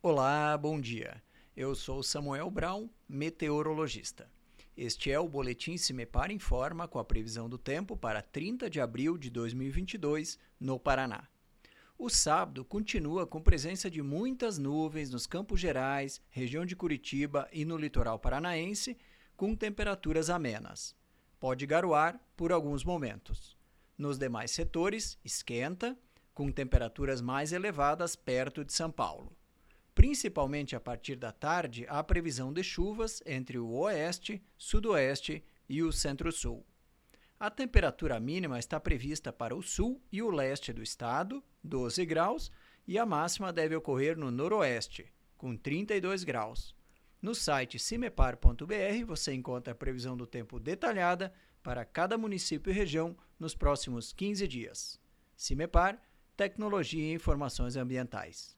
Olá, bom dia. Eu sou Samuel Brown, meteorologista. Este é o Boletim Cimepar Informa com a previsão do tempo para 30 de abril de 2022 no Paraná. O sábado continua com presença de muitas nuvens nos Campos Gerais, região de Curitiba e no litoral paranaense, com temperaturas amenas. Pode garoar por alguns momentos. Nos demais setores, esquenta, com temperaturas mais elevadas perto de São Paulo. Principalmente a partir da tarde, há previsão de chuvas entre o oeste, sudoeste e o centro-sul. A temperatura mínima está prevista para o sul e o leste do estado, 12 graus, e a máxima deve ocorrer no noroeste, com 32 graus. No site cimepar.br você encontra a previsão do tempo detalhada para cada município e região nos próximos 15 dias. Cimepar, Tecnologia e Informações Ambientais.